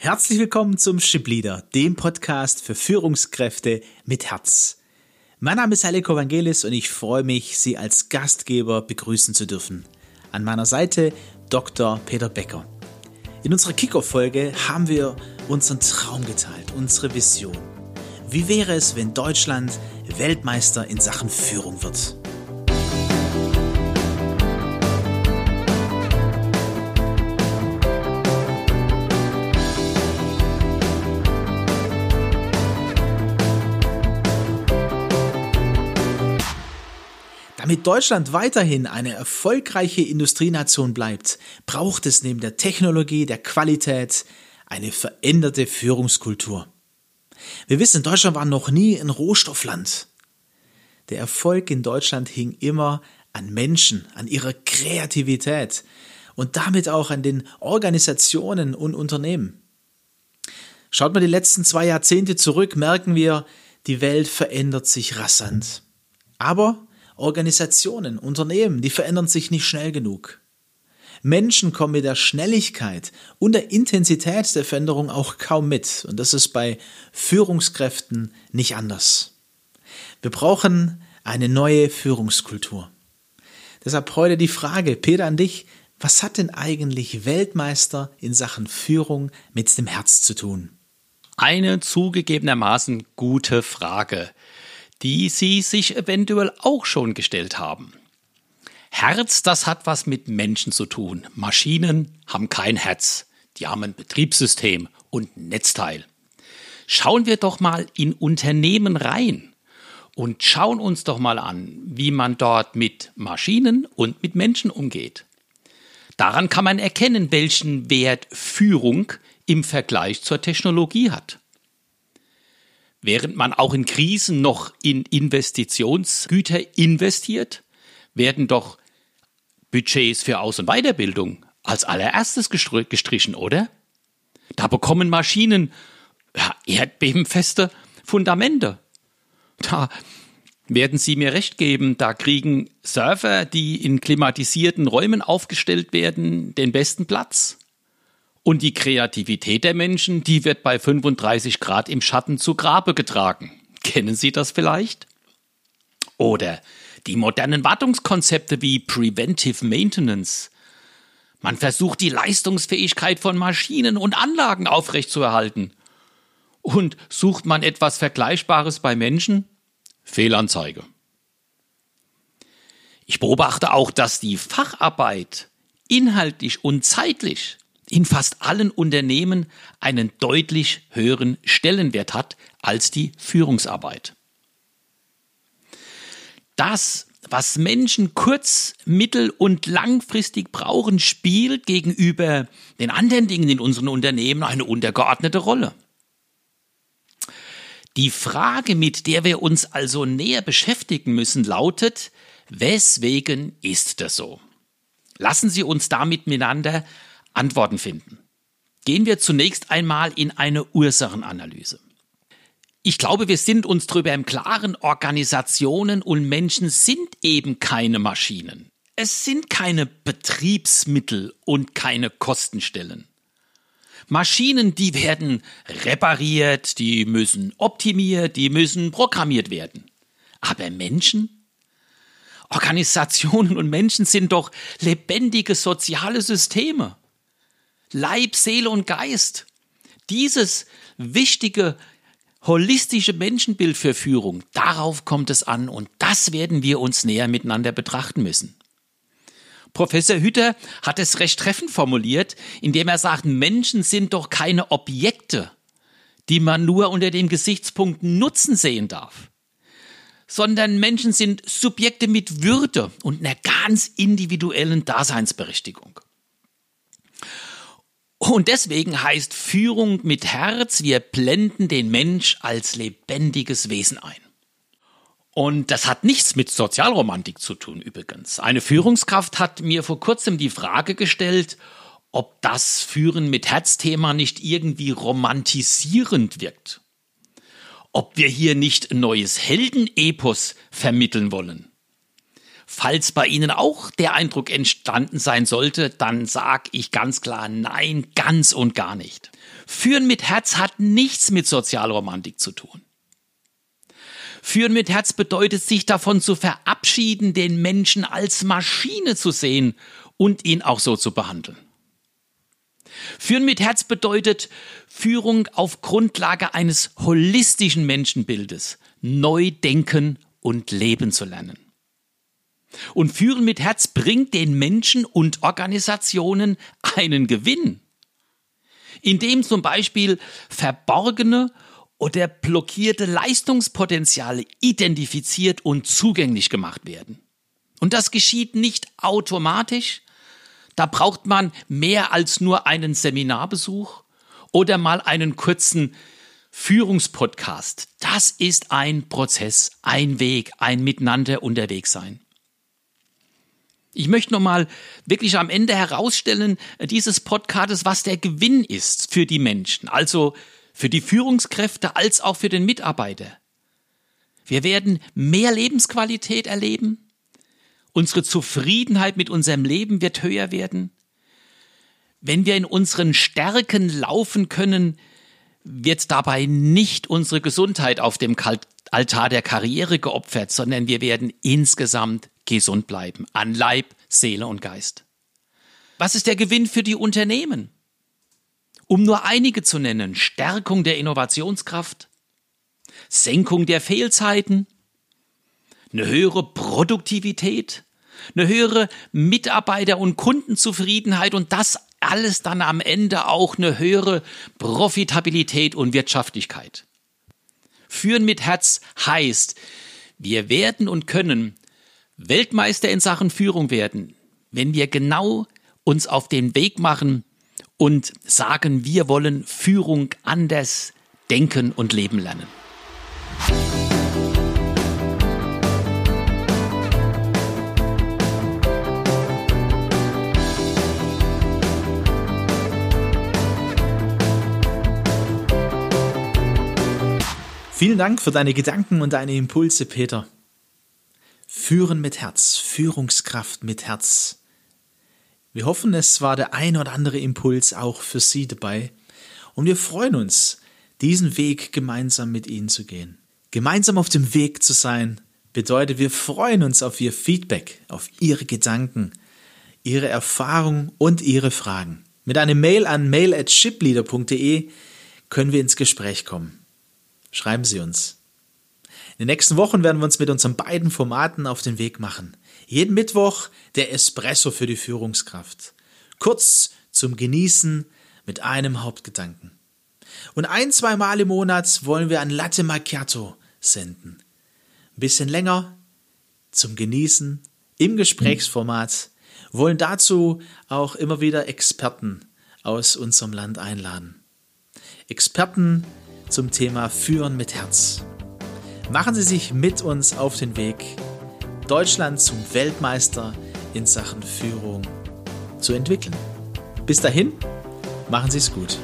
Herzlich willkommen zum Ship Leader, dem Podcast für Führungskräfte mit Herz. Mein Name ist Aleko Evangelis und ich freue mich, Sie als Gastgeber begrüßen zu dürfen. An meiner Seite Dr. Peter Becker. In unserer Kickoff-Folge haben wir unseren Traum geteilt, unsere Vision. Wie wäre es, wenn Deutschland Weltmeister in Sachen Führung wird? Damit Deutschland weiterhin eine erfolgreiche Industrienation bleibt, braucht es neben der Technologie, der Qualität eine veränderte Führungskultur. Wir wissen, Deutschland war noch nie ein Rohstoffland. Der Erfolg in Deutschland hing immer an Menschen, an ihrer Kreativität und damit auch an den Organisationen und Unternehmen. Schaut mal die letzten zwei Jahrzehnte zurück, merken wir, die Welt verändert sich rasant. Aber Organisationen, Unternehmen, die verändern sich nicht schnell genug. Menschen kommen mit der Schnelligkeit und der Intensität der Veränderung auch kaum mit. Und das ist bei Führungskräften nicht anders. Wir brauchen eine neue Führungskultur. Deshalb heute die Frage, Peter, an dich. Was hat denn eigentlich Weltmeister in Sachen Führung mit dem Herz zu tun? Eine zugegebenermaßen gute Frage die Sie sich eventuell auch schon gestellt haben. Herz, das hat was mit Menschen zu tun. Maschinen haben kein Herz. Die haben ein Betriebssystem und ein Netzteil. Schauen wir doch mal in Unternehmen rein und schauen uns doch mal an, wie man dort mit Maschinen und mit Menschen umgeht. Daran kann man erkennen, welchen Wert Führung im Vergleich zur Technologie hat. Während man auch in Krisen noch in Investitionsgüter investiert, werden doch Budgets für Aus- und Weiterbildung als allererstes gestrichen, oder? Da bekommen Maschinen erdbebenfeste Fundamente. Da werden Sie mir recht geben, da kriegen Server, die in klimatisierten Räumen aufgestellt werden, den besten Platz. Und die Kreativität der Menschen, die wird bei 35 Grad im Schatten zu Grabe getragen. Kennen Sie das vielleicht? Oder die modernen Wartungskonzepte wie Preventive Maintenance. Man versucht die Leistungsfähigkeit von Maschinen und Anlagen aufrechtzuerhalten. Und sucht man etwas Vergleichbares bei Menschen? Fehlanzeige. Ich beobachte auch, dass die Facharbeit inhaltlich und zeitlich in fast allen Unternehmen einen deutlich höheren Stellenwert hat als die Führungsarbeit. Das, was Menschen kurz-, mittel- und langfristig brauchen, spielt gegenüber den anderen Dingen in unseren Unternehmen eine untergeordnete Rolle. Die Frage, mit der wir uns also näher beschäftigen müssen, lautet, weswegen ist das so? Lassen Sie uns damit miteinander Antworten finden. Gehen wir zunächst einmal in eine Ursachenanalyse. Ich glaube, wir sind uns darüber im Klaren, Organisationen und Menschen sind eben keine Maschinen. Es sind keine Betriebsmittel und keine Kostenstellen. Maschinen, die werden repariert, die müssen optimiert, die müssen programmiert werden. Aber Menschen? Organisationen und Menschen sind doch lebendige soziale Systeme. Leib, Seele und Geist. Dieses wichtige holistische Menschenbild für Führung, darauf kommt es an und das werden wir uns näher miteinander betrachten müssen. Professor Hütter hat es recht treffend formuliert, indem er sagt, Menschen sind doch keine Objekte, die man nur unter dem Gesichtspunkt Nutzen sehen darf, sondern Menschen sind Subjekte mit Würde und einer ganz individuellen Daseinsberechtigung. Und deswegen heißt Führung mit Herz, wir blenden den Mensch als lebendiges Wesen ein. Und das hat nichts mit Sozialromantik zu tun übrigens. Eine Führungskraft hat mir vor kurzem die Frage gestellt, ob das Führen mit Herzthema nicht irgendwie romantisierend wirkt. Ob wir hier nicht ein neues Heldenepos vermitteln wollen. Falls bei Ihnen auch der Eindruck entstanden sein sollte, dann sage ich ganz klar nein, ganz und gar nicht. Führen mit Herz hat nichts mit Sozialromantik zu tun. Führen mit Herz bedeutet, sich davon zu verabschieden, den Menschen als Maschine zu sehen und ihn auch so zu behandeln. Führen mit Herz bedeutet Führung auf Grundlage eines holistischen Menschenbildes, neu denken und leben zu lernen. Und Führen mit Herz bringt den Menschen und Organisationen einen Gewinn, indem zum Beispiel verborgene oder blockierte Leistungspotenziale identifiziert und zugänglich gemacht werden. Und das geschieht nicht automatisch. Da braucht man mehr als nur einen Seminarbesuch oder mal einen kurzen Führungspodcast. Das ist ein Prozess, ein Weg, ein Miteinander unterwegs sein. Ich möchte nochmal wirklich am Ende herausstellen dieses Podcasts, was der Gewinn ist für die Menschen. Also für die Führungskräfte als auch für den Mitarbeiter. Wir werden mehr Lebensqualität erleben. Unsere Zufriedenheit mit unserem Leben wird höher werden. Wenn wir in unseren Stärken laufen können, wird dabei nicht unsere Gesundheit auf dem Altar der Karriere geopfert, sondern wir werden insgesamt gesund bleiben, an Leib, Seele und Geist. Was ist der Gewinn für die Unternehmen? Um nur einige zu nennen, Stärkung der Innovationskraft, Senkung der Fehlzeiten, eine höhere Produktivität, eine höhere Mitarbeiter- und Kundenzufriedenheit und das alles dann am Ende auch eine höhere Profitabilität und Wirtschaftlichkeit. Führen mit Herz heißt, wir werden und können Weltmeister in Sachen Führung werden, wenn wir genau uns auf den Weg machen, und sagen, wir wollen Führung anders denken und leben lernen. Vielen Dank für deine Gedanken und deine Impulse, Peter. Führen mit Herz, Führungskraft mit Herz. Wir hoffen, es war der ein oder andere Impuls auch für Sie dabei und wir freuen uns, diesen Weg gemeinsam mit Ihnen zu gehen. Gemeinsam auf dem Weg zu sein bedeutet, wir freuen uns auf Ihr Feedback, auf Ihre Gedanken, Ihre Erfahrungen und Ihre Fragen. Mit einem Mail an mail@shipleader.de können wir ins Gespräch kommen. Schreiben Sie uns. In den nächsten Wochen werden wir uns mit unseren beiden Formaten auf den Weg machen. Jeden Mittwoch der Espresso für die Führungskraft. Kurz zum Genießen mit einem Hauptgedanken. Und ein, zwei Mal im Monat wollen wir ein Latte Macchiato senden. Ein bisschen länger zum Genießen im Gesprächsformat, wollen dazu auch immer wieder Experten aus unserem Land einladen. Experten zum Thema Führen mit Herz. Machen Sie sich mit uns auf den Weg Deutschland zum Weltmeister in Sachen Führung zu entwickeln. Bis dahin, machen Sie es gut.